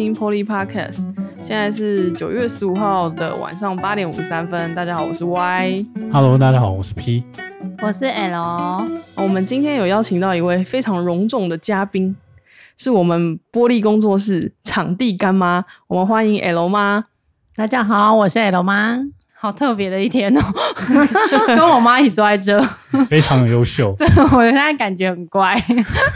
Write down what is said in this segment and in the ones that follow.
听 Poly Podcast。现在是九月十五号的晚上八点五十三分。大家好，我是 Y。Hello，大家好，我是 P。我是 L，我们今天有邀请到一位非常隆重的嘉宾，是我们玻璃工作室场地干妈。我们欢迎 L 妈。大家好，我是 L 妈。好特别的一天哦，跟我妈一起坐在这，非常优秀。对我现在感觉很乖。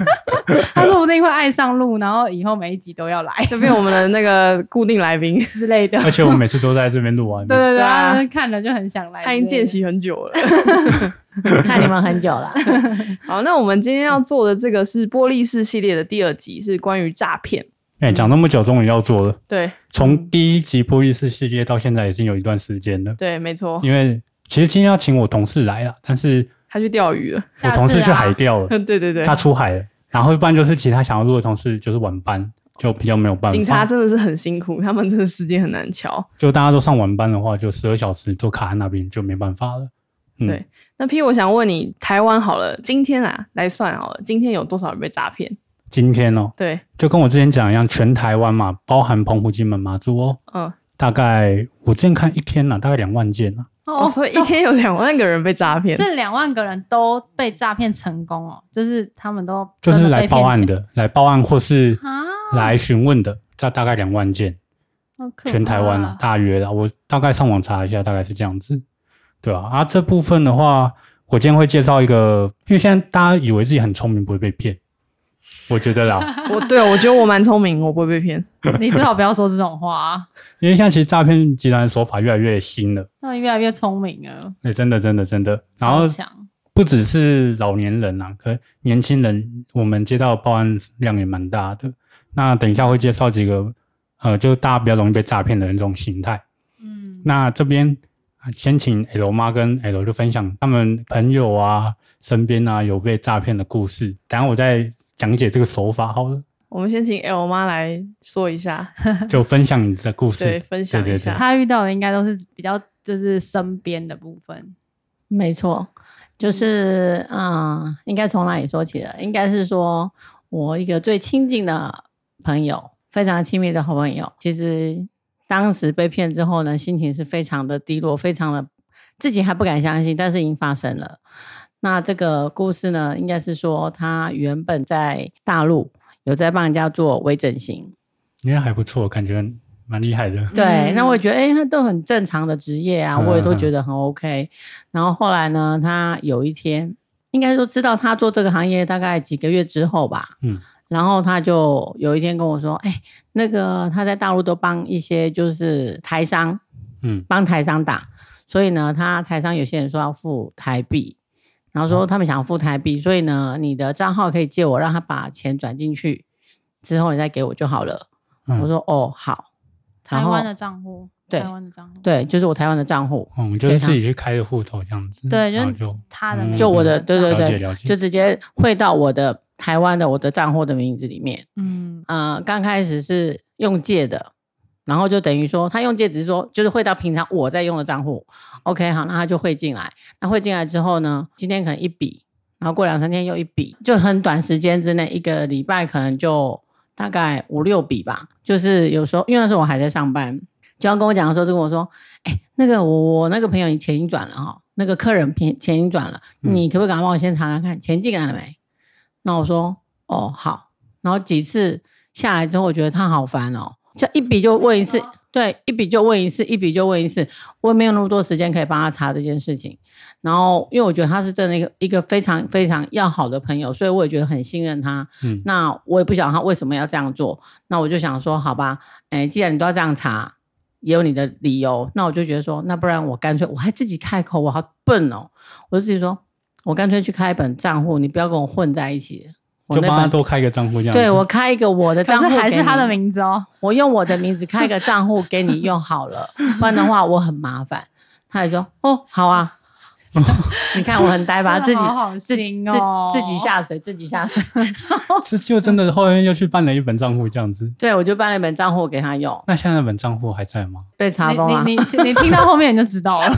她说不定会爱上路，然后以后每一集都要来，这边我们的那个固定来宾之类的。而且我们每次都在这边录完。对对对，看了就很想来。他已经见习很久了。看你们很久了，好，那我们今天要做的这个是玻璃式系列的第二集，是关于诈骗。哎、讲那么久，终于要做了。对从第一集玻璃室世界到现在，已经有一段时间了。对，没错，因为其实今天要请我同事来了，但是他去钓鱼了。我同事去海钓了，对对对，他出海了。然后一般就是其他想要录的同事就是晚班，就比较没有办法。警察真的是很辛苦，他们真的时间很难瞧。就大家都上晚班的话，就十二小时都卡在那边，就没办法了。嗯对那 P，我想问你，台湾好了，今天啊来算好了，今天有多少人被诈骗？今天哦，对，就跟我之前讲一样，全台湾嘛，包含澎湖、金门、马祖哦，嗯，大概我之前看一天呢、大概两万件啊。哦，所以一天有两万个人被诈骗。是两万个人都被诈骗成功哦，就是他们都就是来报案的，来报案或是啊，来询问的，这大概两万件，全台湾啊，大约啦。我大概上网查一下，大概是这样子，对吧、啊？这部分的话，我今天会介绍一个，因为现在大家以为自己很聪明，不会被骗，我觉得啦，我对我觉得我蛮聪明，我不会被骗。你最好不要说这种话啊，因为现在其实诈骗集团的手法越来越新了，那你越来越聪明了，对，真的，真的，真的。然后。不只是老年人啊，可年轻人我们接到的报案量也蛮大的。那等一下会介绍几个，呃，就大家比较容易被诈骗的那种形态。嗯，那这边啊先请 L 妈跟 L 就分享他们朋友啊、身边啊有被诈骗的故事。等下我再讲解这个手法好了，我们先请 L 妈来说一下，就分享你的故事。对，分享一下。他遇到的应该都是比较就是身边的部分。没错，就是嗯，应该从哪里说起了？应该是说我一个最亲近的朋友，非常亲密的好朋友，其实当时被骗之后呢，心情是非常的低落，非常的自己还不敢相信，但是已经发生了。那这个故事呢，应该是说他原本在大陆有在帮人家做微整形，应该还不错，感觉蛮厉害的。对，嗯那我也觉得，哎、那都很正常的职业啊，嗯我也都觉得很 OK。然后后来呢，他有一天，应该说知道他做这个行业大概几个月之后吧，嗯，然后他就有一天跟我说，哎、那个他在大陆都帮一些就是台商，嗯，帮台商打，所以呢，他台商有些人说要付台币，然后说他们想要付台币，所以呢，你的账号可以借我，让他把钱转进去，之后你再给我就好了。嗯我说哦好，然后台湾的账户，对台湾的账户，对，就是我台湾的账户，嗯，就是自己去开的户头这样子。对就然后就嗯他的名就我的对对了解对了解就直接汇到我的台湾的我的账户的名字里面。嗯，呃，刚开始是用借的，然后就等于说他用借只是说就是汇到平常我在用的账户。OK，好，那他就汇进来。那汇进来之后呢，今天可能一笔，然后过两三天又一笔，就很短时间之内，一个礼拜可能就大概五六笔吧。就是有时候因为那时候我还在上班，就要跟我讲的时候，就跟我说：“哎，那个我我那个朋友你钱已经转了哈，那个客人钱钱已经转了，嗯你可不可以赶快帮我先查看看钱进来了没？”那我说：“哦，好。”然后几次下来之后，我觉得他好烦哦，就一笔就问一次，对，一笔就问一次，一笔就问一次，我也没有那么多时间可以帮他查这件事情。然后，因为我觉得他是真的一个一个非常非常要好的朋友，所以我也觉得很信任他。嗯那我也不晓得他为什么要这样做，那我就想说，好吧，哎，既然你都要这样查，也有你的理由，那我就觉得说，那不然我干脆我还自己开口，我好笨哦，我就自己说，我干脆去开一本账户，你不要跟我混在一起。我就帮他多开一个账户这样子。对我开一个我的账户，是还是他的，名字哦。我用我的名字开一个账户给你用好了，不然的话我很麻烦。他也说哦，好啊。你看我很呆吧，自己好心哦自自己下水，自己下水。这就真的后面又去办了一本账户这样子。对，我就办了一本账户给他用，那现在那本账户还在吗？被查封了。你你你你听到后面你就知道了。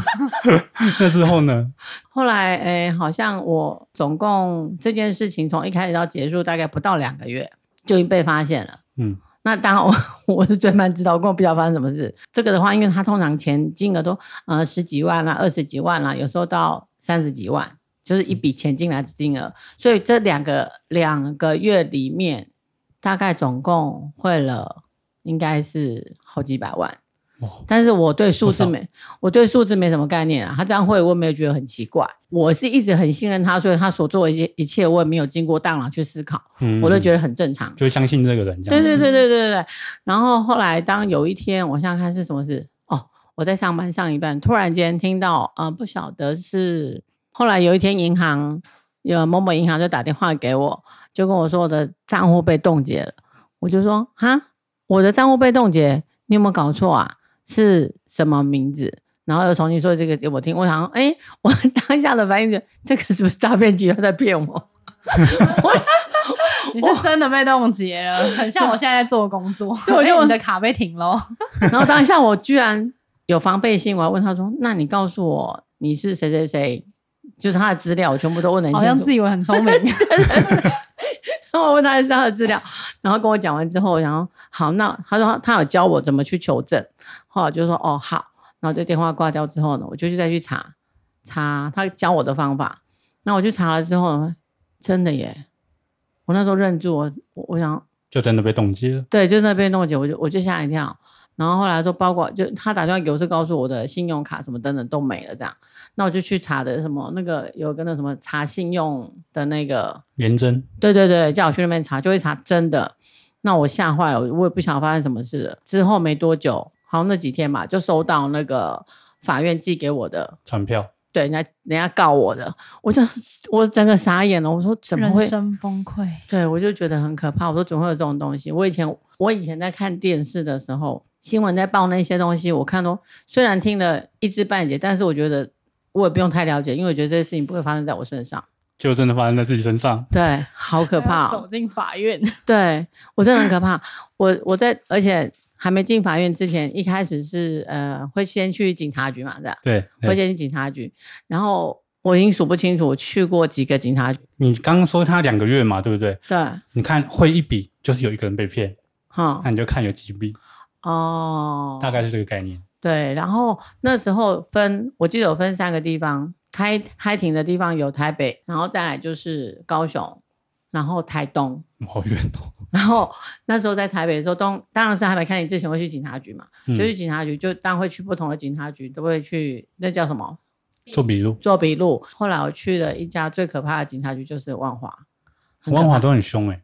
那之后呢？后来，诶，好像我总共这件事情从一开始到结束大概不到两个月，就已经被发现了。嗯，那当然我 我是最慢知道，我根本不知道发生什么事。这个的话，因为他通常钱金额都呃十几万啦、二十几万啦，有时候到三十几万，就是一笔钱进来的金额。所以这两个两个月里面，大概总共汇了应该是好几百万。哇，但是我对数字没，我对数字没什么概念啊。他这样会，我也没有觉得很奇怪。我是一直很信任他，所以他所做的一些一切，我也没有经过大脑去思考，嗯我都觉得得很正常。就相信这个人这样。对对对对对对对。然后后来，当有一天，我想想看是什么事哦，我在上班上一半，突然间听到，呃，不晓得是后来有一天银行有某某银行就打电话给我，就跟我说我的账户被冻结了，我就说哈，我的账户被冻结，你有没有搞错啊？是什么名字？然后又重新说这个给我听，我想说，哎，我当下的反应就这个是不是诈骗集团在骗我？你是真的被冻结了，很像我现在在做工作。所以我就哎你的卡被停喽。然后当下我居然有防备心，我还问他说：“那你告诉我你是谁谁谁？”就是他的资料，我全部都问得很清楚。好像自以为很聪明，我问他是他的资料，然后跟我讲完之后，然后好，那他说他有教我怎么去求证，后来我就说哦好，然后这电话挂掉之后呢，我就去再去查查他教我的方法。那我去查了之后，真的耶，我那时候认住，我我我想就真的被冻结了。对，就那被冻结，我就我就吓一跳。然后后来说，包括就他打电话给我是告诉我的信用卡什么等等都没了这样，那我就去查的什么那个有个那什么查信用的那个，元真对对对，叫我去那边查，就会查真的。那我吓坏了，我也不想发生什么事了。之后没多久，好像那几天吧，就收到那个法院寄给我的，传票，对，人家人家告我的，我就我整个傻眼了，我说怎么会人？生崩溃。对，我就觉得很可怕。我说怎么会有这种东西？我以前我以前在看电视的时候，新闻在报那些东西，我看都虽然听了一知半解，但是我觉得我也不用太了解，因为我觉得这些事情不会发生在我身上。就真的发生在自己身上。对，好可怕、哦 走。进法院，对我真的很可怕。我我在而且还没进法院之前，一开始是呃会先去警察局嘛，这样对，对会先去警察局，然后我已经数不清楚我去过几个警察局。你刚刚说他两个月嘛，对不对？对，你看会一笔就是有一个人被骗，哈那你就看有几笔，哦，大概是这个概念。对，然后那时候分，我记得有分三个地方，开开庭的地方有台北，然后再来就是高雄，然后台东。好远哦。然后那时候在台北的时候，东当然是还没开庭之前会去警察局嘛，嗯就去警察局，就当然会去不同的警察局，都会去那叫什么做笔录，做笔录。后来我去了一家最可怕的警察局，就是万华。万华都很凶哎、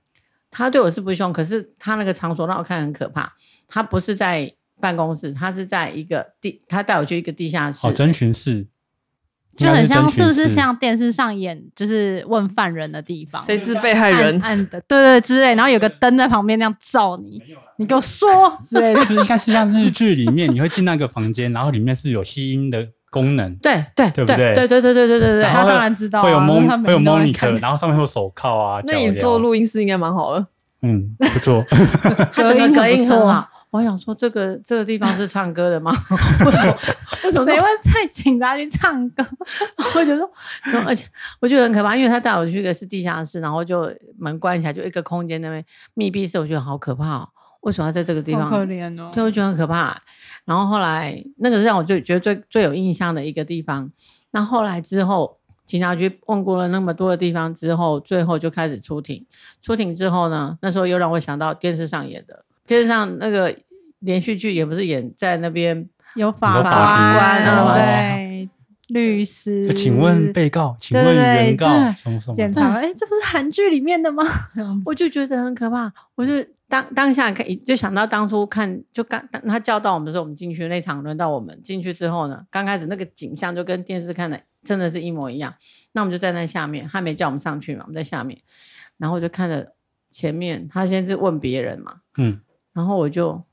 他对我是不凶，可是他那个场所让我看很可怕。他不是在办公室，他是在一个地，他带我去一个地下室。哦，侦询室就很像，是不是像电视上演，就是问犯人的地方，谁是被害人暗？暗的，对对之类，然后有个灯在旁边那样照你，你给我说之类的。就是应该是像日剧里面，你会进那个房间，然后里面是有吸音的功能，对对对不对对对对对对对对对他当然知道啊会有因为他 mon 会有每天都在看 monitor，然后上面会有手铐啊。那你做录音室应该蛮好的。嗯不错，他整个隔隔音很好。我想说，这个这个地方是唱歌的吗？为什么？为什么谁会在警察局唱歌？我觉得，而且我觉得很可怕，因为他带我去的是地下室，然后就门关起来，就一个空间那边密闭式，我觉得好可怕哦。为什么要在这个地方？好可怜哦。对，我觉得很可怕。然后后来那个是让我最觉得最最有印象的一个地方。那后来之后，警察局问过了那么多的地方之后，最后就开始出庭。出庭之后呢，那时候又让我想到电视上演的，电视上那个连续剧也不是演在那边有法官啊对，律师。呃请问被告，请问原告对什么什么检察官，哎，这不是韩剧里面的吗？我就觉得很可怕，我就当当下看，就想到当初看，就刚当他叫到我们的时候，我们进去那场，轮到我们进去之后呢，刚开始那个景象就跟电视看的真的是一模一样。那我们就站在下面，他没叫我们上去嘛，我们在下面，然后我就看着前面，他先是问别人嘛，嗯，然后我就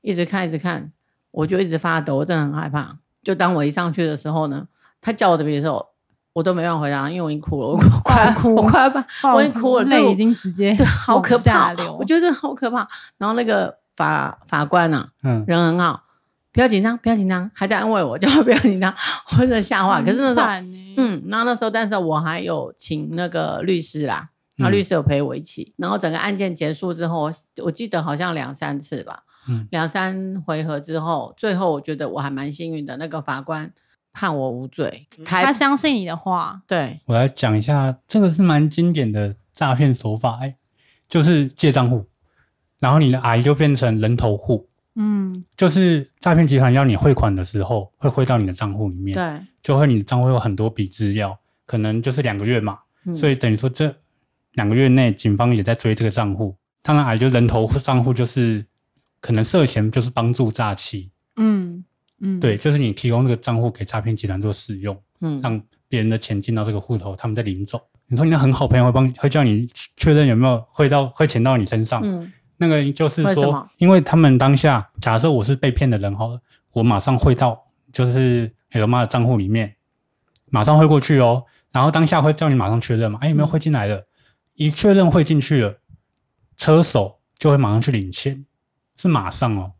一直看，一直看，我就一直发抖，我真的很害怕。就当我一上去的时候呢，他叫我的名字的时候，我都没办法回答，因为我已经哭了，我快快哭我快要把我已经哭了，泪已经直接对，好可怕，我觉得好可怕。然后那个法法官啊，嗯，人很好，不要紧张，不要紧张，还在安慰我，叫我不要紧张，我真的吓坏。可是那时候，嗯，然后那时候，但是我还有请那个律师啦，然后嗯律师有陪我一起，然后整个案件结束之后，我记得好像两三次吧，嗯两三回合之后，最后我觉得我还蛮幸运的，那个法官判我无罪。他相信你的话，对，我来讲一下，这个是蛮经典的诈骗手法、欸，就是借账户，然后你的阿姨就变成人头户，嗯，就是诈骗集团要你汇款的时候，会汇到你的账户里面，对，就会你的账户有很多笔资料，可能就是两个月嘛，嗯。所以等于说这两个月内，警方也在追这个账户。当然，阿姨就人头账户就是可能涉嫌就是帮助诈欺，嗯嗯，对，就是你提供这个账户给诈骗集团做使用。嗯，让别人的钱进到这个户头，他们再领走。你说你的很好朋友会帮，会叫你确认有没有汇到汇钱到你身上。嗯那个就是说因为他们当下假设我是被骗的人好了，我马上汇到就是 L 妈的账户里面，马上汇过去哦。然后当下会叫你马上确认嘛，哎有没有汇进来了？一确认汇进去了，车手就会马上去领钱，是马上哦。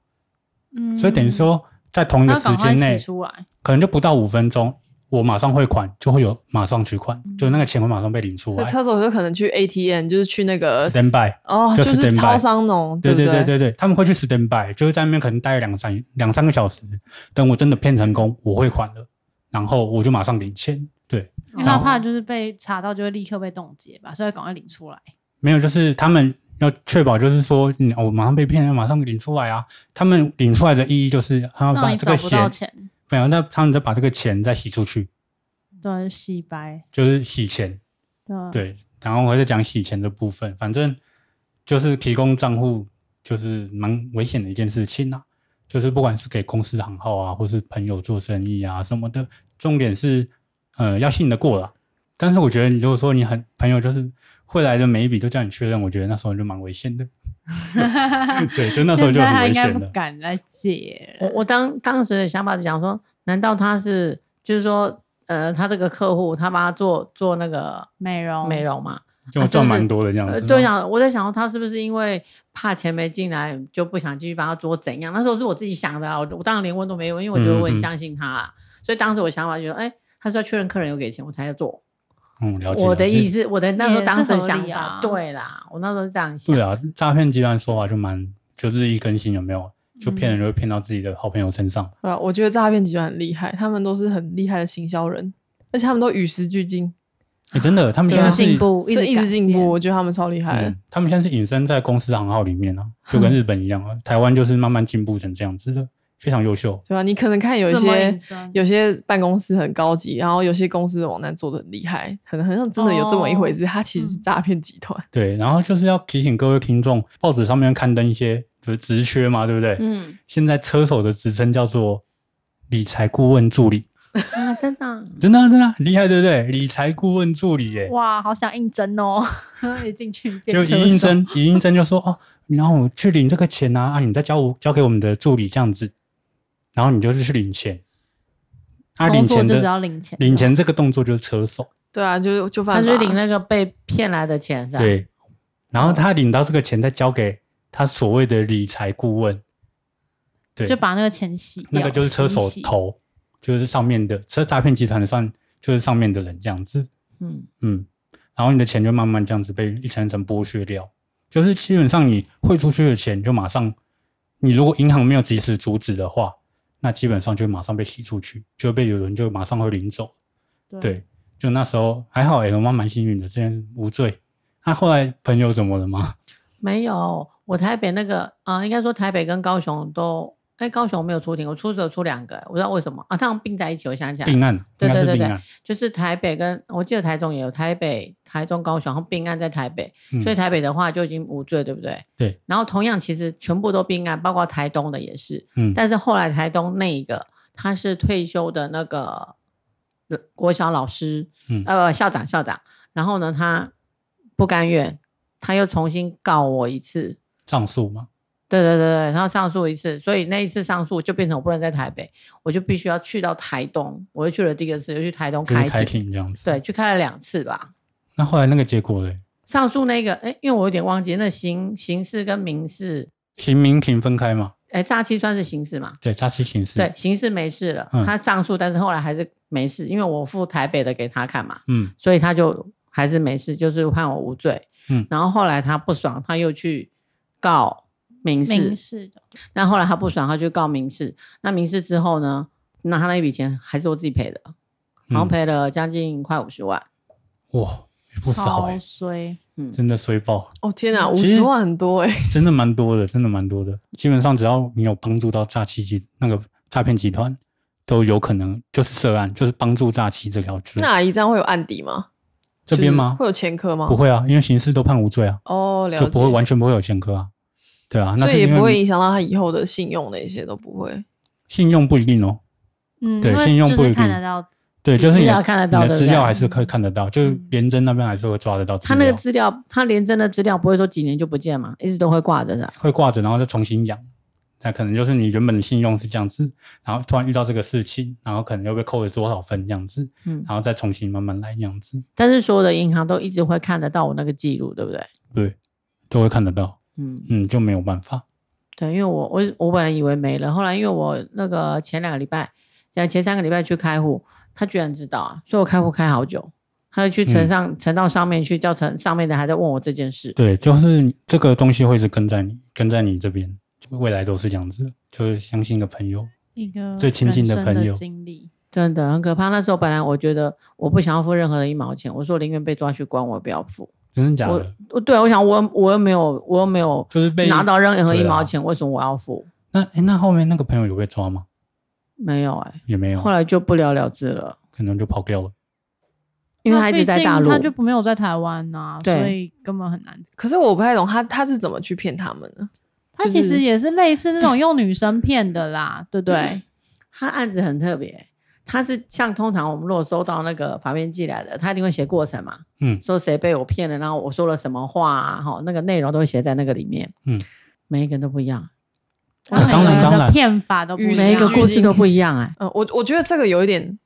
嗯，所以等于说在同一个时间内，出来，可能就不到五分钟，我马上汇款，就会有马上取款，就那个钱会马上被领出来。那车手就可能去 ATM，就是去那个 stand by，哦，就就是超商那种，对对对对对对，他们会去 stand by，就是在那边可能待两三两三个小时，等我真的骗成功，我汇款了，然后我就马上领钱。对，因为他怕就是被查到就会立刻被冻结吧，所以赶快领出来。没有，就是他们要确保，就是说，嗯，我马上被骗，马上领出来啊。他们领出来的意义就是，他要把这个钱，钱，没有，那他们再把这个钱再洗出去，对，洗白，就是洗钱。对，对，然后我再讲洗钱的部分，反正就是提供账户，就是蛮危险的一件事情啊。就是不管是给公司行号啊，或是朋友做生意啊什么的，重点是呃要信得过了。但是我觉得，你如果说你很朋友就是会来的每一笔都叫你确认，我觉得那时候就蛮危险的。对，就那时候就现在他应该很危险了。不敢来借。我我当当时的想法是想说，难道他是就是说，呃，他这个客户他帮他做做那个美容，美容嘛？就赚蛮多的这样呃，子。对呀，我在想他是不是因为怕钱没进来就不想继续帮他做怎样？那时候是我自己想的啊，我我当然连问都没问，因为我觉得我很相信他啊，所以当时我想法就是，哎，他是要确认客人有给钱我才要做。嗯，了解。我的意思，我的那时候当时的想法，啊对啦，我那时候是这样想。对啊，诈骗集团说法就蛮就日益更新，有没有？就骗人就会骗到自己的好朋友身上。对啊？我觉得诈骗集团很厉害，他们都是很厉害的行销人，而且他们都与时俱进，哎，真的，他们现在是进步，一直一直进步，我觉得他们超厉害。嗯，他们现在是隐身在公司行号里面啊，就跟 日本一样啊。台湾就是慢慢进步成这样子的，非常优秀。对吧？你可能看有一些有些办公室很高级，然后有些公司的网站做的很厉害，可能好像真的有这么一回事，它其实是诈骗集团。对，然后就是要提醒各位听众，报纸上面刊登一些就是职缺嘛，对不对？嗯现在车手的职称叫做理财顾问助理，啊，真的啊，真的啊、真的厉害，对不对？理财顾问助理耶，哇，好想应征哦！一进去就应征，一应征就说哦，然后我去领这个钱啊，啊，你再交我交给我们的助理这样子，然后你就是去领钱，啊，领钱就是要的领钱，领钱这个动作就是车手，对啊，就就犯他法去领那个被骗来的钱，是吧？对，然后他领到这个钱再交给他所谓的理财顾问，对，就把那个钱洗掉，那个就是车手洗。头，就是上面的车诈骗集团的上就是上面的人这样子，嗯，嗯，然后你的钱就慢慢这样子被一层一层剥削掉，就是基本上你汇出去的钱就马上，你如果银行没有及时阻止的话，那基本上就马上被洗出去，就被有人就马上会领走。对，就那时候还好，哎，我妈蛮幸运的，之前无罪。那后来朋友怎么了吗？没有，我台北那个啊、呃应该说台北跟高雄都，哎，高雄没有出庭，我出只有出两个，我不知道为什么啊，他们并在一起，我想起来，并案，对对对对是。就是台北跟我记得台中也有，台北、台中、高雄，然后并案在台北，嗯所以台北的话就已经无罪，对不对？对。然后同样，其实全部都并案，包括台东的也是，嗯，但是后来台东那一个他是退休的那个呃国小老师，嗯呃校长校长，然后呢他不甘愿，他又重新告我一次，上诉嘛，对对对对，然后上诉一次，所以那一次上诉就变成我不能在台北，我就必须要去到台东，我又去了第一个次，又去台东开庭，庭这样子。对，，去开了两次吧。那后来那个结果嘞，上诉那个，哎，因为我有点忘记，那刑刑事跟民事，刑民庭分开嘛？哎，诈欺算是刑事嘛？对，诈欺刑事。对，，刑事没事了，嗯他上诉，但是后来还是没事，因为我付台北的给他看嘛，嗯，所以他就还是没事，就是判我无罪。嗯然后后来他不爽，他又去告民事，民事的，那后来他不爽，他就告民事。那民事之后呢？那他那一笔钱还是我自己赔的，好像嗯赔了将近快五十万。哇，不少衰。嗯，真的衰爆，哦天哪，五十万很多哎、真的蛮多的，真的蛮多的。基本上只要你有帮助到诈欺集那个诈骗集团，都有可能就是涉案，就是帮助诈欺这条罪。那阿姨这样会有案底吗？这边吗就是？会有前科吗？不。会啊，因为刑事都判无罪啊，哦，了解。就不会完全不会有前科啊。对啊，那所以也不会影响到他以后的信用那些都不会。信用不一定哦。嗯，对信用不一定看得到，对，就是资你的料看得到你的资料还是可以看得到，就是廉政那边还是会抓得到他。那个资料，他连真的资料不会说几年就不见嘛，一直都会挂着的。会挂着，然后再重新养。那可能就是你原本的信用是这样子，然后突然遇到这个事情，然后可能又被扣了多少分这样子，嗯，然后再重新慢慢来这样子，但是所有的银行都一直会看得到我那个记录，对不对？对，都会看得到，嗯，嗯，就没有办法。对，因为我我我本来以为没了，后来因为我那个前两个礼拜，呃前三个礼拜去开户，他居然知道啊，所以我开户开好久，他就去呈嗯上呈到上面去，叫呈上面的还在问我这件事。对，就是这个东西会是跟在你，跟在你这边，就未来都是这样子，就是相信的朋友，一个最亲近的朋友经历。真的很可怕。那时候本来我觉得我不想要付任何的一毛钱，我说我宁愿被抓去关，我也不要付。我真的假的？我对我想我我又没有我又没有就是被拿到任何一毛钱，为什么我要付？那哎那后面那个朋友有被抓吗？没有哎、也没有后，来就不了了之了，可能就跑掉了。因为他一直在大陆，他就没有在台湾呐、对所以根本很难。可是我不太懂他他是怎么去骗他们的？他其实也是类似那种用女生骗的啦，对不对？他案子很特别，他是像通常我们如果收到那个法院寄来的，他一定会写过程嘛，嗯。说谁被我骗了，然后我说了什么话啊，哈，那个内容都会写在那个里面，嗯，每一个都不一样，当然当然。骗法都不一样，每一个故事都不一样哎、嗯，我我觉得这个有一点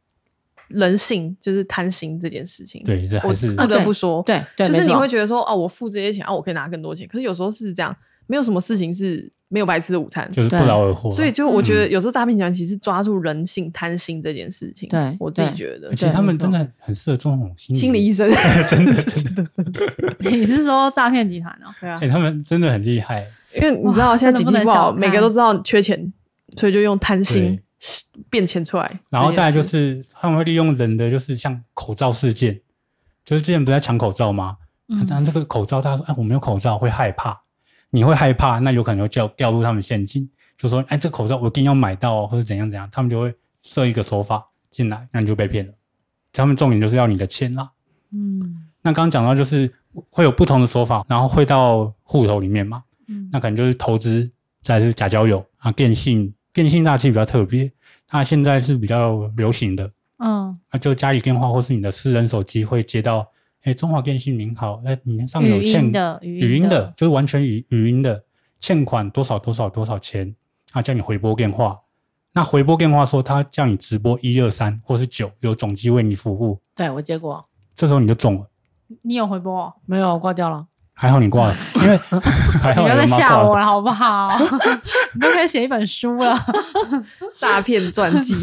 人性，就是贪心这件事情。对，这还我是不得不说，对对，就是你会觉得说，哦，我付这些钱，啊，我可以拿更多钱。可是有时候是这样，没有什么事情是没有白吃的午餐。就是不对劳而获啊。所以就我觉得嗯有时候诈骗集团其实抓住人性贪心这件事情，对我自己对觉得其实他们真的很适合做那种心心理医生 真的 真的，你是说诈骗集团哦？对啊哎、，他们真的很厉害。因为你知道哇现在经济不好，每个都知道缺钱，所以就用贪心对变钱出来。然后再来就是他们会利用人的，就是像口罩事件，就是之前不是在抢口罩吗？嗯但这个口罩，大家说，哎，我没有口罩，会害怕。你会害怕，那有可能就掉掉入他们陷阱，就说，哎，这个口罩我一定要买到、哦，或者怎样怎样，他们就会设一个手法进来，那你就被骗了。他们重点就是要你的钱啦。嗯。那刚刚讲到就是会有不同的手法，然后汇到户头里面嘛，嗯。那可能就是投资，再是假交友啊，电信电信大器比较特别，那现在是比较流行的，嗯，那就家里电话或是你的私人手机会接到，哎，中华电信您好，哎，你上面有语欠音的语语音的的，，就是完全语语音的，欠款多少多少多少钱，啊，叫你回拨电话。那回拨电话说他叫你直播一二三或是九，有总机为你服务，对我接过，这时候你就中了，你有回拨哦？没有挂掉了，还好你挂了，因为 还好你不要再。吓我了，好不好？你都可以写一本书了。诈骗传记，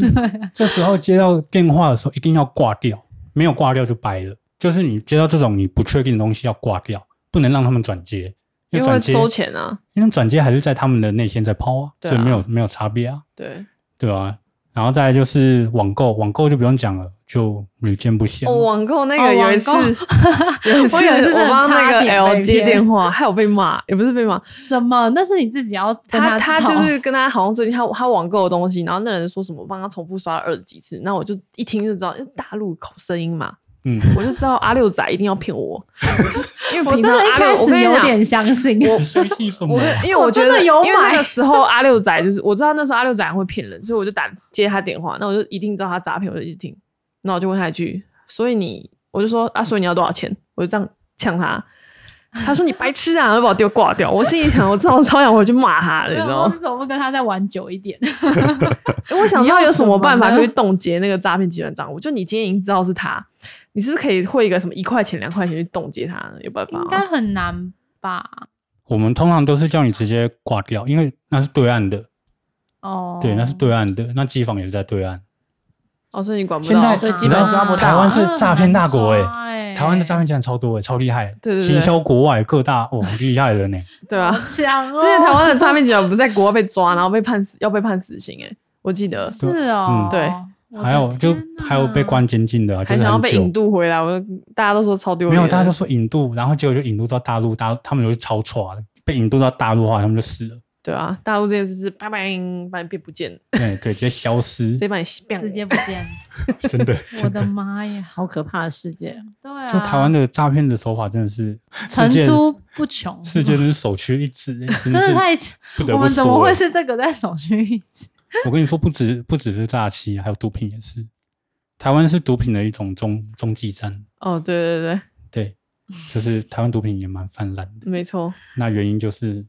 这时候接到电话的时候一定要挂掉，没有挂掉就掰了。就是你接到这种你不确定的东西要挂掉，不能让他们转接，因为转接，收钱啊。因为转接还是在他们的内线在抛啊，啊所以没有没有差别啊，对，对啊。然后再来就是网购，网购就不用讲了，就屡见不鲜。哦，网购那哦个有一次，网有一 次我帮那个 L 接骗电话，还有被骂，也不是被骂，什么？那是你自己要跟他他就是跟他好像最近他他网购的东西，然后那人说什么帮他重复刷了二十几次，那我就一听就知道，因为大陆口声音嘛，嗯，我就知道阿六仔一定要骗我，因为我真的一平常阿六开始我跟你。有点相信。我相信什么我？跟因为我觉得，有买因为那个时候阿六仔就是我知道那时候阿六仔很会骗人，所以我就打接他电话，那我就一定知道他诈骗，我就一直听，那我就问他一句，所以你，我就说啊，所以你要多少钱？我就这样呛他，他说你白痴啊，然后把我丢挂掉。我心里想，我超超想回去骂他的，你知道吗你？怎么不跟他再玩久一点？因为我想知道有什么办法可以冻结那个诈骗集团账户。就你今天已经知道是他，你是不是可以汇一个什么一块钱、两块钱去冻结他呢？有办法应吗？该很难吧？我们通常都是叫你直接挂掉，因为那是对岸的，哦，对，那是对岸的，那机房也是在对岸。哦，所以你管不到。现在你知道本抓不台湾是诈骗大国哎、哎台湾的诈骗竟然超多哎、超厉害，对对对行销国外各大哦很厉害的呢。对啊，强哦！之前台湾的诈骗集团不是在国外被抓，然后被判死，要被判死刑哎、我记得是哦嗯，对还有就还有被关监禁的啊，就还是想要被引渡回来，我大家都说超丢脸。没有，大家都说引渡，然后结果就引渡到大陆，大他们就是超抓的，被引渡到大陆的话，他们就死了。对啊，大陆这件事是拜拜，把你变不见，对对，直接消失直，接把你变直接不见，真的我的。妈呀！好可怕的世界。对啊，就台湾的诈骗的手法真的是层出不穷，世界真是首屈一指，欸真的太不不我们怎么会是这个在首屈一指？我跟你说，不止不只是诈欺，还有毒品也是。台湾是毒品的一种中中继站，哦，对对对，对，就是台湾毒品也蛮泛滥的。没错，那原因就是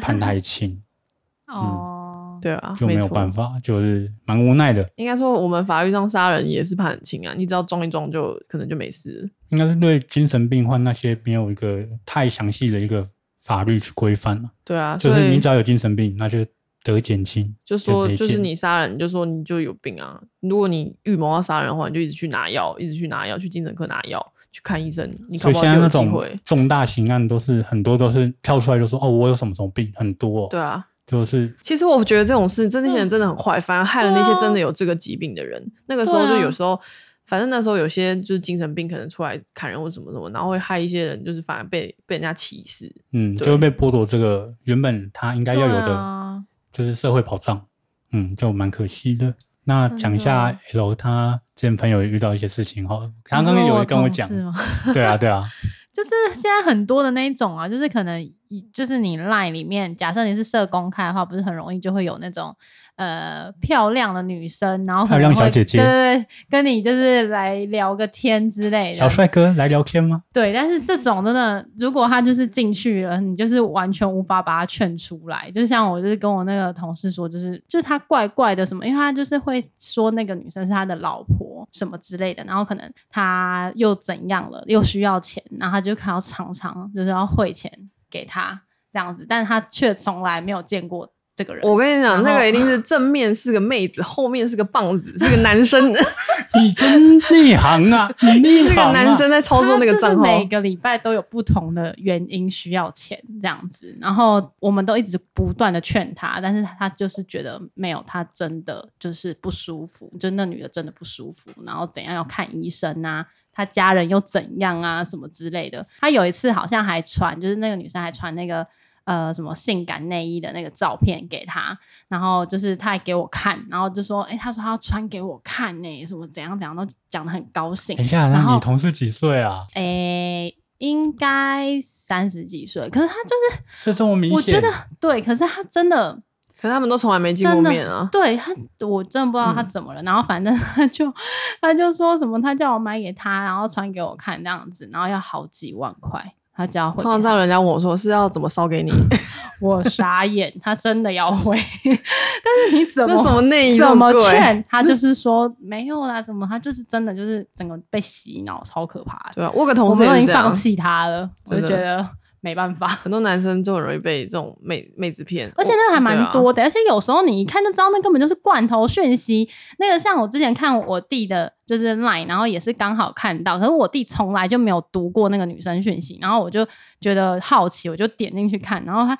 判太轻，哦，对啊，就没有办法，就是蛮无奈的。应该说，我们法律上杀人也是判很轻啊，你只要撞一撞就可能就没事。应该是对精神病患那些没有一个太详细的一个法律去规范了。对啊，就是你只要有精神病，那就得减轻，就说就是你杀人，你就说你就有病啊。如果你预谋要杀人的话，你就一直去拿药，一直去拿药，去精神科拿药，去看医生，你搞所以现在那种。重大刑案都是很多都是跳出来就说哦，我有什么什么病，很多、哦，对啊，就是其实我觉得这种事，真那些人真的很坏，反而害了那些真的有这个疾病的人。那个时候就有时候，反正那时候有些就是精神病可能出来砍人或什么什么，然后会害一些人，就是反而被被人家歧视。嗯，就会被剥夺这个原本他应该要有的，啊就是社会保障，嗯，就蛮可惜的。那讲一下 L 他之前朋友遇到一些事情哈，刚刚有跟我讲，对啊对啊，就是现在很多的那一种啊，就是可能一就是你 line 里面，假设你是设公开的话，不是很容易就会有那种呃漂亮的女生，然后漂亮小姐姐对对对，跟你就是来聊个天之类的。小帅哥来聊天吗？对，但是这种真的，如果他就是进去了，你就是完全无法把他劝出来。就像我就是跟我那个同事说，就是就是他怪怪的什么，因为他就是会说那个女生是他的老婆什么之类的，然后可能他又怎样了，又需要钱，然后他就看到常常就是要汇钱给他这样子，但是他却从来没有见过这个人。我跟你讲，那个一定是正面是个妹子，后面是个棒子，是个男生，你真内行啊，你内是个行啊！男生在操作那个他账号。每个礼拜都有不同的原因需要钱这样子，然后我们都一直不断的劝他，但是他就是觉得没有，他真的就是不舒服，就那女的真的不舒服，然后怎样要看医生啊，他家人又怎样啊，什么之类的。他有一次好像还传，就是那个女生还传那个。呃，什么性感内衣的那个照片给他，然后就是他还给我看，然后就说，哎、他说他要穿给我看呢、什么怎样怎样，都讲的很高兴等。一下，那你同事几岁啊？诶、应该三十几岁，可是他就是，这这么明显，我觉得对，可是他真的，可是他们都从来没见过面啊。对他，我真的不知道他怎么了。然后反正 他就他就说什么，他叫我买给他，然后传给我看这样子，然后要好几万块，他就要汇给他。通常这样人家问我说是要怎么烧给你？我傻眼，他真的要回，但是你怎么 那什么内怎么贵劝他？就是说没有啦，什么他就是真的就是整个被洗脑，超可怕的。对啊，我有个同事都已经放，弃他了，我就觉得没办法。很多男生就很容易被这种妹妹子骗，而且那个还蛮多的，而且有时候你一看就知道那根本就是罐头讯息。那个像我之前看我弟的，就是 Line，然后也是刚好看到，可是我弟从来就没有读过那个女生讯息，然后我就觉得好奇，我就点进去看，然后他。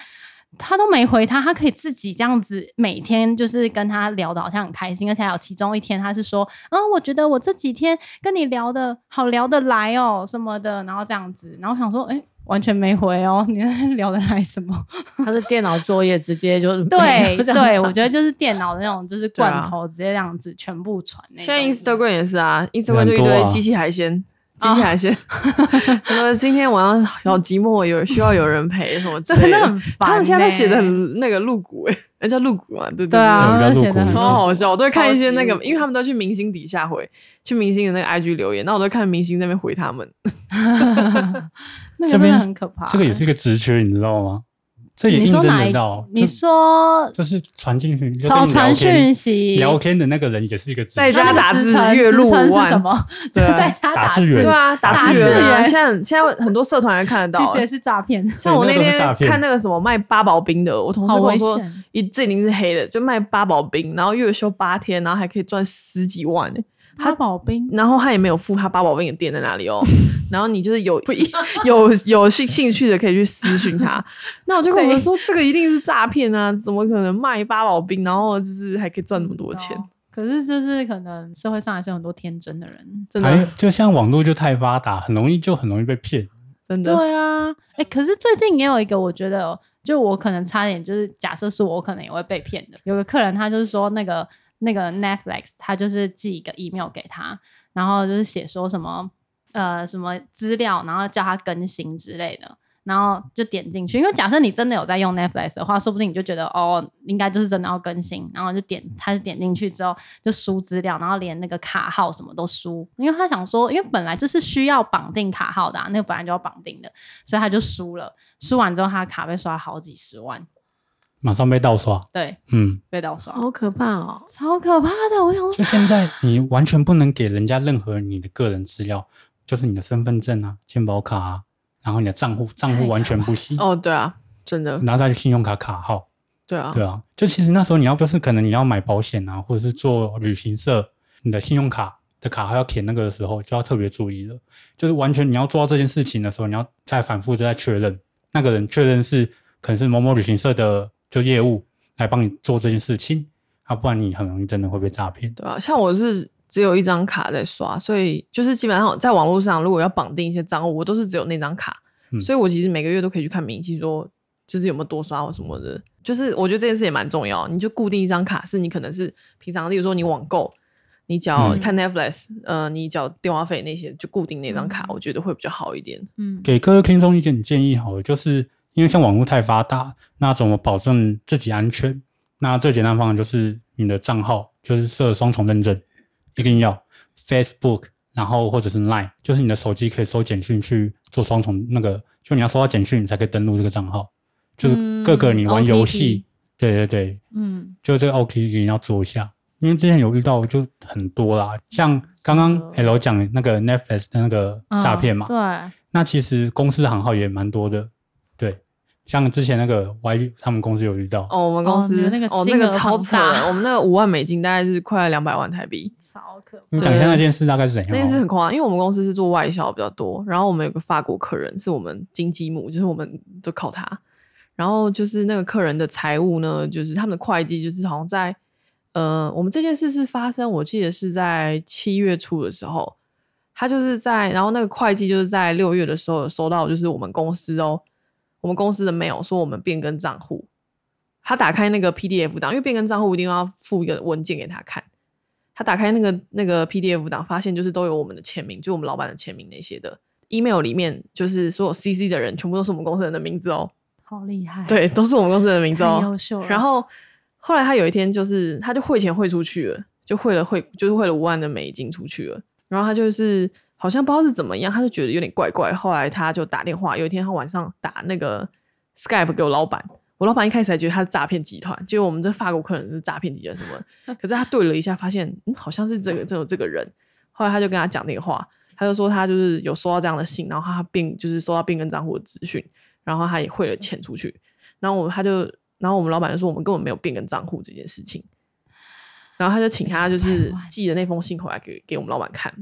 他都没回他，他可以自己这样子每天就是跟他聊的好像很开心，而且还有其中一天他是说，嗯，我觉得我这几天跟你聊的好聊得来哦什么的，然后这样子，然后想说，哎、完全没回哦，你在聊得来什么？他是电脑作业直接就对 这样对，我觉得就是电脑的那种，就是罐头直接这样子全部传。现在 Instagram 也是啊，Instagram 就一堆机器海鲜，机器海先。他 说今天晚上好寂寞，有需要有人陪什么之类的。真的很烦、他们现在都写的很那个露骨哎，那叫露骨嘛，对对对啊，超好笑。我都会看一些那个因为他们都去明星底下回，去明星的那个 IG 留言，那我都会看明星那边回他们。那个真这边的很可怕。这个也是一个职缺，你知道吗？这也你印证说哪一得到。你说就是传进去，聊传讯息，聊天的那个人也是一个 在家打字月入五万是什么？在家打字员对啊，打打字字员现在现在很多社团还看得到其实。也是诈骗，像我那天看那个什么卖八宝冰的，我同事跟我说，一这已经是黑的，就卖八宝冰，然后月休八天，然后还可以赚十几万欸八宝冰然后他也没有附他八宝冰的店在哪里哦。然后你就是有 有有兴兴趣的可以去私讯他。那我就跟我们说，这个一定是诈骗啊！怎么可能卖八宝冰，然后就是还可以赚那么多钱？哦可是就是可能社会上还是有很多天真的人。真的就像网络就太发达，很容易就很容易被骗。真的，对啊，哎、可是最近也有一个，我觉得就我可能差点就是假设是我，我可能也会被骗的。有个客人他就是说那个那个 Netflix，他就是寄一个 email 给他，然后就是写说什么呃什么资料，然后叫他更新之类的。然后就点进去，因为假设你真的有在用 Netflix 的话，说不定你就觉得哦，应该就是真的要更新，然后就点，他就点进去之后就输资料，然后连那个卡号什么都输，因为他想说，因为本来就是需要绑定卡号的、那个本来就要绑定的，所以他就输了，输完之后他卡被刷好几十万，马上被盗刷。对，嗯，被盗刷，好可怕哦！超可怕的。我想说，就现在你完全不能给人家任何你的个人资料，就是你的身份证啊、健保卡啊，然后你的账户账户完全不行，哦，对啊，真的，然后再去信用卡卡号。对啊，对啊，就其实那时候你要就是可能你要买保险啊，或者是做旅行社，你的信用卡的卡号要填那个的时候，就要特别注意了。就是完全你要做到这件事情的时候，你要再反复的再确认，那个人确认是可能是某某旅行社的就业务来帮你做这件事情，啊，不然你很容易真的会被诈骗。对啊，像我是只有一张卡在刷，所以就是基本上在网络上，如果要绑定一些账户，我都是只有那张卡，嗯所以我其实每个月都可以去看明细，说就是有没有多刷或什么的。就是我觉得这件事也蛮重要，你就固定一张卡，是你可能是平常，例如说你网购，你缴嗯看 Netflix，、呃，你缴电话费那些，就固定那张卡，嗯我觉得会比较好一点。嗯，给各位听众一点建议好了，就是因为像网络太发达，那怎么保证自己安全？那最简单的方法就是你的账号就是设双重认证，一定要 Facebook，然后或者是 Line，就是你的手机可以收简讯去做双重那个，就你要收到简讯你才可以登录这个账号，就是各个你玩游戏，对对对，嗯，就这个 OK 一定要做一下，因为之前有遇到就很多啦，像刚刚 L 讲那个 Netflix 的那个诈骗嘛，嗯对，那其实公司行号也蛮多的，对，像之前那个 Y 他们公司有遇到，哦，我们公司、哦那个哦那个超扯大，我们那个五万美金大概是快两百万台币。超可怕。你讲一下那件事大概是怎样那？件事很夸张，因为我们公司是做外销比较多，然后我们有个法国客人是我们金鸡母，就是我们都靠他。然后就是那个客人的财务呢，就是他们的会计，就是好像在呃，我们这件事是发生，我记得是在七月初的时候，他就是在，然后那个会计就是在六月的时候有收到，就是我们公司哦，我们公司的 mail 说我们变更账户，他打开那个 PDF 档，因为变更账户一定要附一个文件给他看。他打开那个那个 PDF 档，发现就是都有我们的签名，就我们老板的签名那些的。email 里面就是所有 CC 的人，全部都是我们公司人的名字哦。好厉害，对，都是我们公司人的名字哦。优秀。然后后来他有一天就是，他就汇钱汇出去了，就汇了汇，就是汇了五万的美金出去了。然后他就是好像不知道是怎么样，他就觉得有点怪怪。后来他就打电话，有一天他晚上打那个 Skype 给我老板，我老板一开始还觉得他是诈骗集团，结果我们这法国客人是诈骗集团什么？可是他对了一下，发现嗯好像是这个这有这个人。后来他就跟他讲电话，他就说他就是有收到这样的信，然后他变就是收到变更账户的资讯，然后他也汇了钱出去。然后我们他就，然后我们老板就说我们根本没有变更账户这件事情，然后他就请他就是寄了那封信回来给给我们老板看，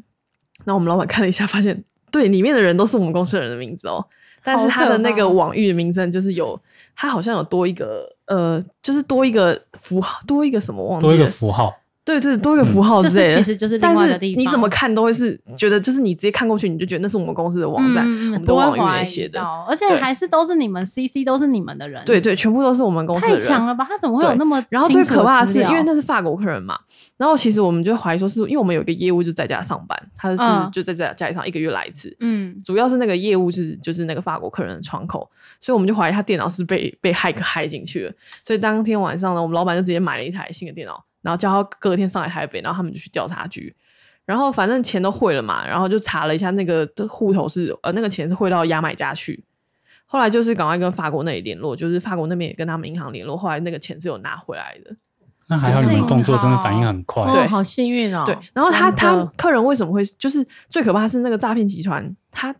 然后我们老板看了一下，发现对里面的人都是我们公司的人的名字哦，但是他的那个网域的名称就是有，他好像有多一个呃，就是多一个符号，多一个什么忘记了，多一个符号，对对，多一个符号就是之类的，其实就是另但是外一个地方。你怎么看都会是觉得，就是你直接看过去，你就觉得那是我们公司的网站，我们的网域不会怀疑那些的，到而且还是都是你们 CC 都是你们的人，对对，全部都是我们公司的太。强了吧？他怎么会有那么然后最可怕的是，因为那是法国客人嘛，然后其实我们就怀疑说是，因为我们有一个业务就在家上班，他是嗯。就在家家里上一个月来一次，嗯。主要是那个业务是就是那个法国客人的窗口，所以我们就怀疑他电脑是被被骇客骇进去了。所以当天晚上呢，我们老板就直接买了一台新的电脑，然后叫他隔天上来台北，然后他们就去调查局。然后反正钱都汇了嘛，然后就查了一下那个的户头是呃那个钱是汇到牙买加去，后来就是赶快跟法国那里联络，就是法国那边也跟他们银行联络，后来那个钱是有拿回来的。那还好你们动作真的反应很快。对哦好幸运哦。对，然后他他客人为什么会就是最可怕是那个诈骗集团，他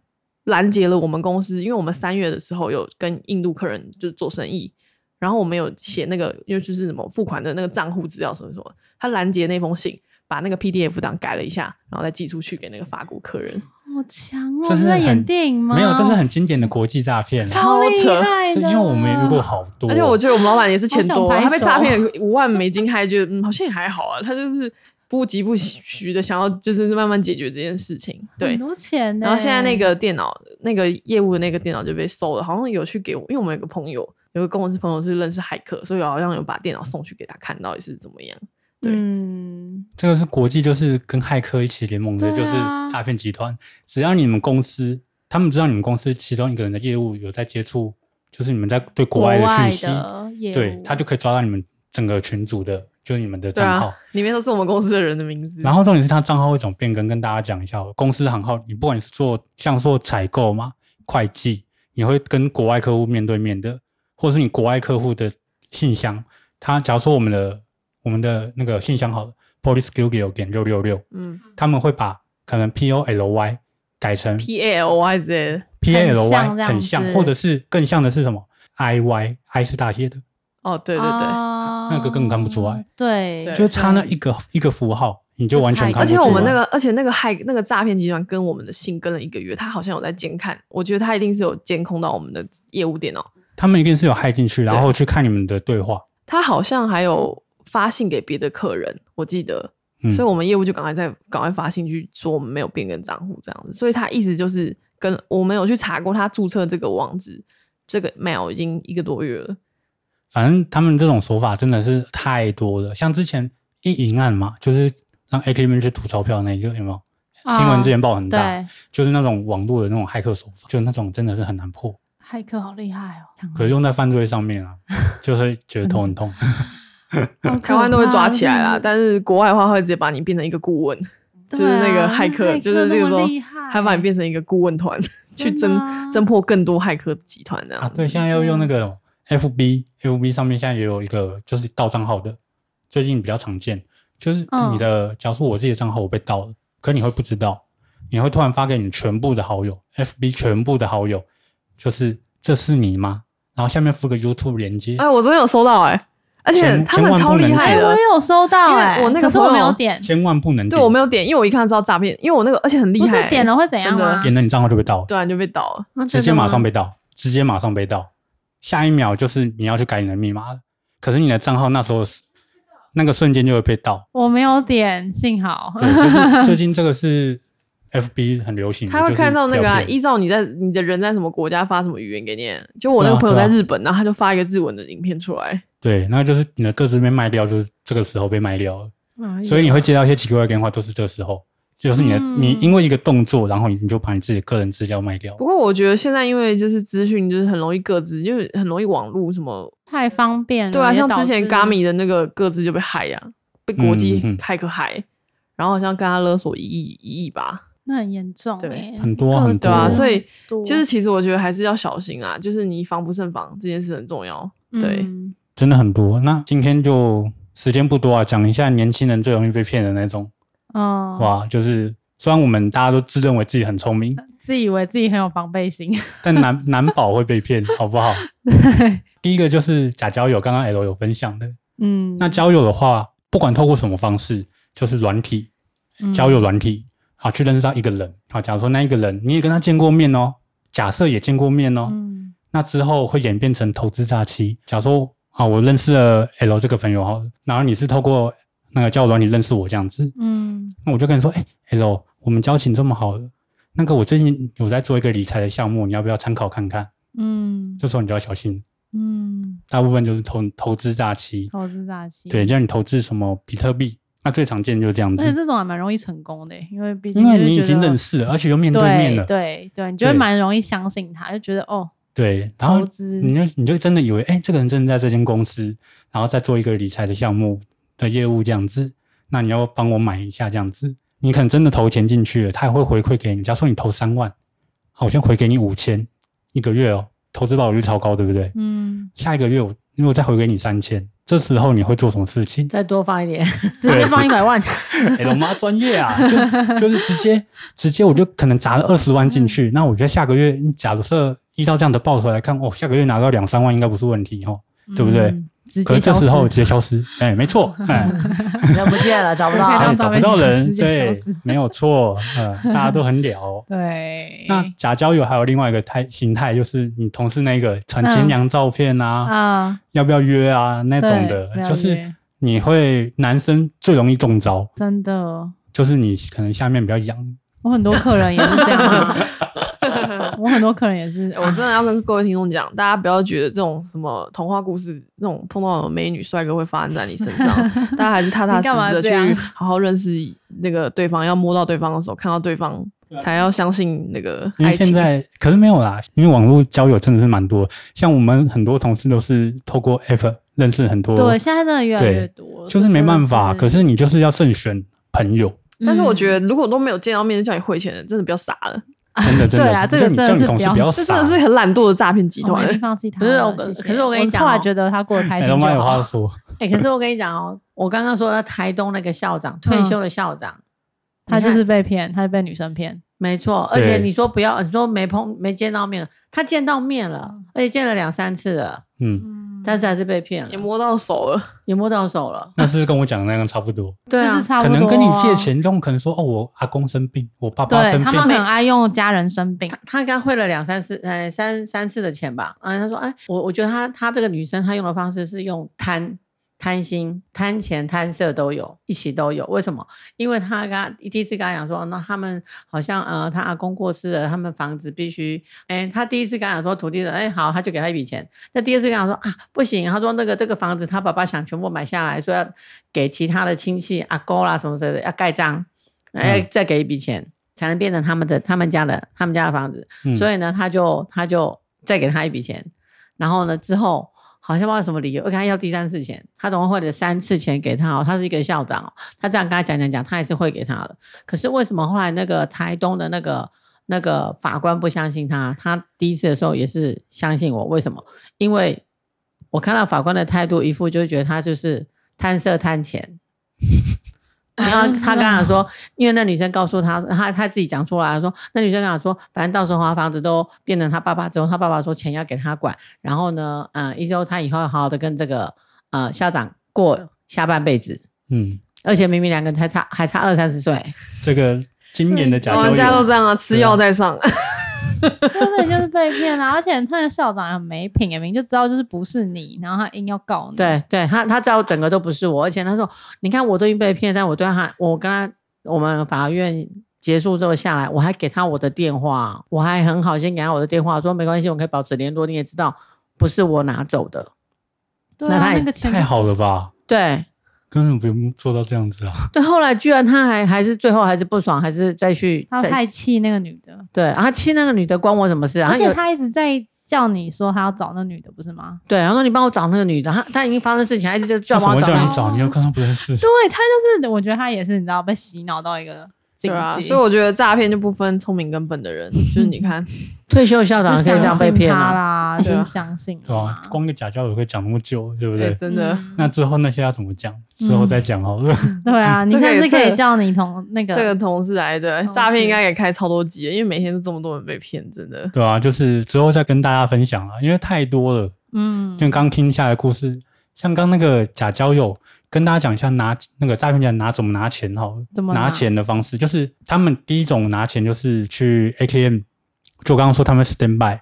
拦截了我们公司，因为我们三月的时候有跟印度客人就是做生意，然后我们有写那个因为就是什么付款的那个账户资料什么什么，他拦截那封信，把那个 PDF 档改了一下，然后再寄出去给那个法国客人。好强哦！这是在演很电影吗？没有，这是很经典的国际诈骗。超厉害的，因为我们也遇过好多，而且我觉得我们老板也是钱多，他被诈骗 五万美金，还觉得嗯好像也还好啊，他就是不急不徐的想要就是慢慢解决这件事情。对很，多钱呢。然后现在那个电脑那个业务的那个电脑就被收了，好像有去给我，因为我们有个朋友，有个跟我是朋友是认识骇客，所以好像有把电脑送去给他看到底是怎么样。对嗯，这个是国际，就是跟骇客一起联盟的，就是诈骗集团。只要你们公司，他们知道你们公司其中一个人的业务有在接触，就是你们在对国外的讯息，对他就可以抓到你们整个群组的，就是你们的账号。啊，里面都是我们公司的人的名字。然后重点是他账号会怎么变更，跟大家讲一下哦。公司行号，你不管你是做像做采购嘛、会计，你会跟国外客户面对面的，或是你国外客户的信箱，他假如说我们的我们的那个信箱好了，police q 点六六六，嗯。他们会把可能 P O L Y 改成，P A L Y 之类的。P A L 很像 Y，很像，或者是更像的是什么？I Y，I 是大写的，哦，对对对。哦。那个根本看不出来，对，对就差那一个一个符号，你就完全看而不出来。且我们那个，而且那个害那个诈骗集团跟我们的信跟了一个月，他好像有在监看，我觉得他一定是有监控到我们的业务电脑，他们一定是有害进去，然后去看你们的对话。他好像还有发信给别的客人，我记得，嗯所以我们业务就赶快在赶快发信去说我们没有变更账户这样子，所以他意思就是跟我们有去查过，他注册这个网址这个 mail 已经一个多月了，反正他们这种手法真的是太多了，像之前一银案嘛，就是让 A K 们去吐钞票那个有没有？啊新闻之前报很大，对，就是那种网络的那种骇客手法，就那种真的是很难破。骇客好厉害哦，可是用在犯罪上面啊，就会觉得头很痛。台湾都会抓起来啦，但是国外的话会直接把你变成一个顾问，就是那个骇客，就是那个时候骇客那么厉害。还把你变成一个顾问团，去侦啊。侦破更多骇客集团这样啊，子。对，现在要用那个 F B，F B 上面现在也有一个就是盗账号的，最近比较常见，就是嗯。你的，假如说我自己的账号我被盗了，可你会不知道，你会突然发给你全部的好友，F B 全部的好友，就是这是你吗？然后下面附个 YouTube 连接，哎，我昨天有收到哎、而且他们超厉害哎，我也。有收到哎，我那个时候我没有点，千万不能点对，我没有点，因为我一看就知道诈骗，因为我那个而且很厉害不、是点了会怎样真的吗？点了你账号就被盗了，对啊，你就被盗了。啊直接马上。被盗，直接马上被盗，下一秒就是你要去改你的密码了，可是你的账号那时候是那个瞬间就会被盗。我没有点，幸好。对，就是 最近这个是 FB 很流行，他会看到那个、啊、依照你在你的人在什么国家发什么语言给你。就我那个朋友在日本，然后他就发一个日文的影片出来。对，那就是你的个资被卖掉，就是这个时候被卖掉了，哎所以你会接到一些奇怪的电话，都是这个时候，就是你的、嗯你因为一个动作，然后你就把你自己个人资料卖掉不。过我觉得现在因为就是资讯就是很容易各自，就是很容易网络什么，太方便了。对啊，像之前致 Gami 的那个各自就被害呀、被国际嗯嗯骇客害，然后好像跟他勒索一亿一亿吧。那很严重对欸很多很多啊，多所以就是其实我觉得还是要小心啊，就是你防不胜防这件事很重要。对嗯真的很多。那今天就时间不多啊，讲一下年轻人最容易被骗的那种。嗯，哇，就是虽然我们大家都自认为自己很聪明，自以为自己很有防备心。但难难保会被骗，好不好？第一个就是假交友，刚刚 L 有分享的。嗯，那交友的话，不管透过什么方式，就是软体嗯交友软体，好去认识到一个人。好，假如说那一个人你也跟他见过面哦，假设也见过面哦，嗯那之后会演变成投资诈欺。假如说啊，我认识了 L 这个朋友哈，然后你是透过那个交友软体认识我这样子，嗯那我就跟你说，哎、L，我们交情这么好了，那个我最近有在做一个理财的项目，你要不要参考看看？嗯这时候你就要小心，嗯，大部分就是投投资诈欺，投资诈欺。对，叫你投资什么比特币，那最常见就是这样子，而且这种还蛮容易成功的欸，因为毕竟因为你已经得认识了，而且又面对面了，对对，你就会蛮容易相信他，就觉得哦，对，然后你就你就真的以为，哎、这个人真的在这间公司，然后再做一个理财的项目的业务这样子，那你要帮我买一下这样子，你可能真的投钱进去了，他也会回馈给你。假如说你投三万，好，我先回给你五千一个月哦，投资报酬率超高，对不对？嗯，下一个月我如果再回给你三千，这时候你会做什么事情？再多放一点，直接放一百万，哎，我妈专业啊，就就是直接直接我就可能砸了二十万进去，那我觉得下个月你假设依照这样的报酬来看，哦，下个月拿到两三万应该不是问题哦，对不对？嗯？直可是这接消失。时候直接消失，哎，没错，哎，人不见了，找不到哎。找不到人，对，没有错，嗯，大家都很聊。对，那假交友还有另外一个态形态，就是你同事那个传新娘照片啊，啊，要不要约啊那种的就是你会男生最容易中招，真的，就是你可能下面比较痒，我很多客人也是这样啊，我很多客人也是，我真的要跟各位听众讲，大家不要觉得这种什么童话故事那种碰到美女帅哥会发生在你身上，大家还是踏踏实实的去好好认识那个对方，要摸到对方的时候，看到对方才要相信那个因为。现在可是没有啦，因为网络交友真的是蛮多，像我们很多同事都是透过 App 认识很多，对，现在真的越来越多，就是没办法，可是是你就是要慎选朋友，但是我觉得得如果都没有见到面就叫你汇钱的，真的比较傻了，真的 真的，对啊这个真的是不要同事不要傻这真的是很懒惰的诈骗集团。放弃他不是我可是我跟你讲哦。后来觉得他过得开哎，心就龙妈有话好。说，哎、可是我跟你讲哦，我刚刚说的台东那个校长，退休的校长，他就是被骗，他就被女生骗。没错，而且你说不要，你说没碰没见到面，他见到面了，而且见了两三次了，嗯，嗯，但是还是被骗了，也摸到手了，也摸到手了。那是不是跟我讲的那样差不多，对啊就是，差不多、可能跟你借，钱，用可能说哦，我阿公生病，我爸爸生病对他们，很爱用家人生病，他应该汇了两三次，呃，三三次的钱吧。嗯，他说，哎，我我觉得他他这个女生，她用的方式是用贪贪心、贪钱、贪色都有，一起都有。为什么？因为他跟他第一次跟他讲说，那他们好像呃，他阿公过世了，他们房子必须，哎，他第一次跟他讲说土地的，哎，好，他就给他一笔钱。那第二次跟他说啊，不行，他说那个这个房子他爸爸想全部买下来，说要给其他的亲戚阿公啦什么之类的要盖章，哎，再给一笔钱。才能变成他们的他们家的他们家的房子，嗯所以呢，他就他就再给他一笔钱，然后呢之后好像不知道什么理由，我跟他要第三次钱，他总共汇了三次钱给他哦，他是一个校长，他这样跟他讲讲讲，他也是汇给他了。可是为什么后来那个台东的那个那个法官不相信他？他第一次的时候也是相信我，为什么？因为我看到法官的态度，一副就觉得他就是贪色贪钱。然后他跟他说，因为那女生告诉他，他他自己讲出来说，那女生跟他说，反正到时候他房子都变成他爸爸之后，他爸爸说钱要给他管，然后呢，嗯、呃，意思说他以后要好好的跟这个呃校长过下半辈子，嗯，而且明明两个人才差还差二三十岁，这个今年的假交老人 家都这样啊，吃药在上。根本就是被骗啊！而且他的校长也很没品，明明就知道就是不是你，然后他硬要告你。对对，他他知道整个都不是我，而且他说，你看我都已经被骗，但我对他，我跟他我们法院结束之后下来，我还给他我的电话，我还很好心给他我的电话，说没关系，我可以保持联络，你也知道不是我拿走的，对啊，那他也那个钱太好了吧？对。根本不用做到这样子啊！对，后来居然他还还是最后还是不爽，还是再去他太气那个女的，对，他气那个女的关我什么事啊？而且他一直在叫你说他要找那女的，不是吗？对，然后说你帮我找那个女的，他他已经发生事情，他一直就叫我叫你找？你又跟他不认识，对他就是，我觉得他也是，你知道被洗脑到一个境对啊，界，所以我觉得诈骗就不分聪明跟笨的人，就是你看，退休校长就可以这样相信被骗啦，就相信对吧、嘛光个假交友会讲那么久，对不哎对？真的，嗯那之后那些要怎么讲？之后再讲好了。对啊，你这个下次可以叫你同那个这个同事来的同事诈骗应该也开超多集，因为每天都这么多人被骗，真的。对啊，就是之后再跟大家分享啊，因为太多了。嗯就刚听下来故事，像刚那个假交友，跟大家讲一下拿那个诈骗家拿怎么拿钱好了，怎么拿拿钱的方式，就是他们第一种拿钱就是去 ATM，就刚刚说他们 stand by，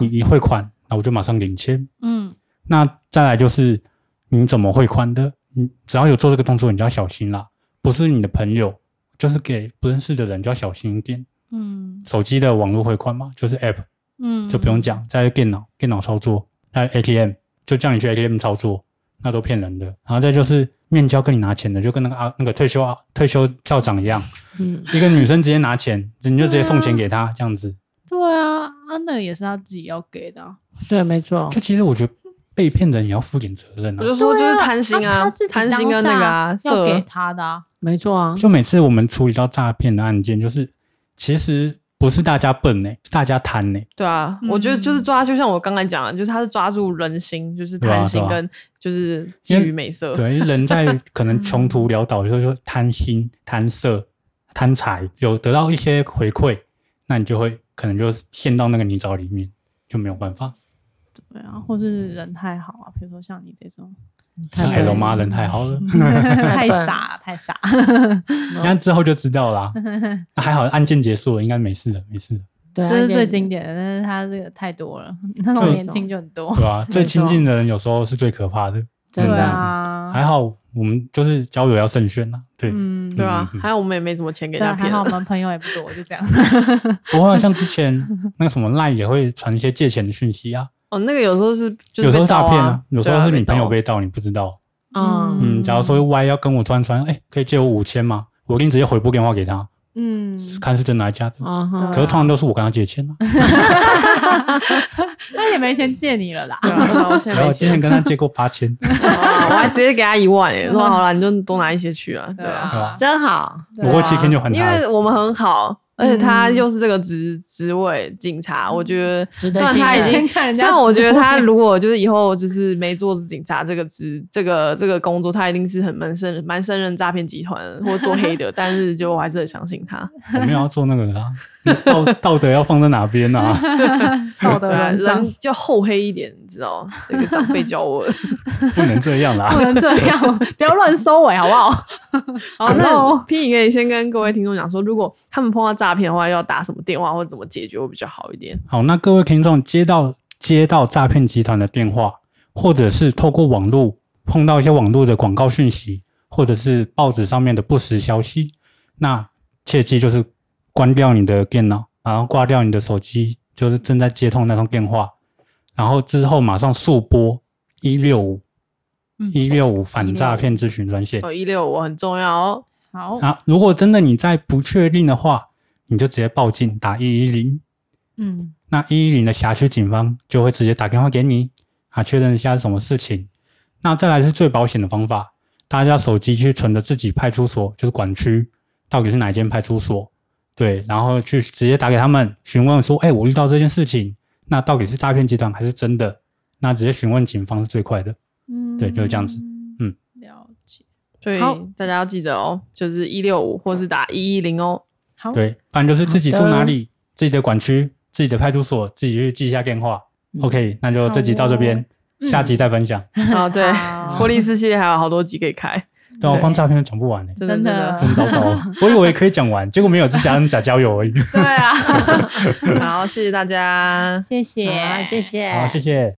你嗯你汇款，那我就马上领钱。嗯那再来就是你怎么汇款的，你只要有做这个动作，你就要小心啦。不是你的朋友，就是给不认识的人就要小心一点。嗯手机的网络汇款嘛，就是 App 嗯，就不用讲，在电脑电脑操作，在 ATM 就叫你去 ATM 操作，那都骗人的。然后再就是面交跟你拿钱的，就跟那个啊那个退休啊退休校长一样，嗯，一个女生直接拿钱，你就直接送钱给她，这样子。对啊，啊，那也是他自己要给的啊，对，没错就。其实我觉得被骗的人也要负点责任啊。我就说就是贪心啊他他自，己贪心跟那个啊，要给他的啊，没错啊，就每次我们处理到诈骗的案件，就是其实不是大家笨呢、是大家贪呢、对啊，我觉得就是抓，就像我刚才讲的，就是他是抓住人心，就是贪心跟就是基于美色。对，人在 可能穷途潦倒的时候，就贪心、贪色、贪财，有得到一些回馈，那你就会可能就陷到那个泥沼里面，就没有办法。对啊，或是人太好啊，比如说像你这种像 L 妈人太好了，太傻了太傻，那之后就知道啦。那还好，案件结束了，应该没事了，没事了，对啊，这是最点经典的，但是他这个太多了，那种对年轻就很多对。啊、最亲近的人有时候是最可怕的。对真的啊，还好我们就是交友要慎选啊。对，嗯，对啊还有我们也没什么钱给对啊，人家骗还好我。们朋友也不多，就这样。不会像之前那个什么 LINE 也会传一些借钱的讯息啊，哦，那个有时候是就是有时候诈骗啊，有时候是你朋友被盗，你不知道。嗯嗯，假如说 Y 要跟我突然传，哎、可以借我五千吗？我一定直接回拨电话给他，嗯，看是真的还是假的。可是通常都是我跟他借钱啊，他也没钱借你了啦。对啊，对啊我现在然后没我之前，跟他借过八千，哦我还直接给他一万诶，说好了你就多拿一些去啊，对啊？真好，我过七天就还他了。因为我们很好，而且他嗯又是这个职职位警察，我觉得值得虽然他已经 虽然我觉得他如果就是以后就是没做警察这个职这个这个工作，他一定是很蛮胜蛮胜任诈骗集团或做黑的，但是就我还是很相信他。我没有要做那个啦，道道德要放在哪边啊？道德人上人就厚黑一点，你知道？这个长辈教我。不能这样啦不。能这样，不要乱收尾好不好？好，那 P 你可以先跟各位听众讲说，如果他们碰到诈骗的话，要打什么电话或者怎么解决会比较好一点。好，那各位听众接到接到诈骗集团的电话，或者是透过网络碰到一些网络的广告讯息，或者是报纸上面的不实消息，那切记就是关掉你的电脑，然后挂掉你的手机，就是正在接通那通电话，然后之后马上速拨一六五嗯一六五反诈骗咨询专线。哦，一六五很重要哦。好，啊，如果真的你在不确定的话，你就直接报警打一一零。嗯，那一一零的辖区警方就会直接打电话给你啊，确认一下是什么事情。那再来是最保险的方法，大家手机去存的自己派出所，就是管区到底是哪一间派出所，对，然后去直接打给他们询问说，哎、我遇到这件事情，那到底是诈骗集团还是真的？那直接询问警方是最快的。嗯对就是这样子嗯，了解。所以好大家要记得哦，就是一六五或是打一一零哦。好，对，不然就是自己住哪里，自己的管区、自己的派出所，自己去记一下电话。OK，那就这集到这边，嗯。下集再分享。啊，对，好。波利斯系列还有好多集可以开，对啊，对光诈骗都讲不完呢、真的真糟糕。我以为可以讲完，结果没有，是假人假交友而已。对啊，好，谢谢大家。谢谢，谢谢，好，谢谢。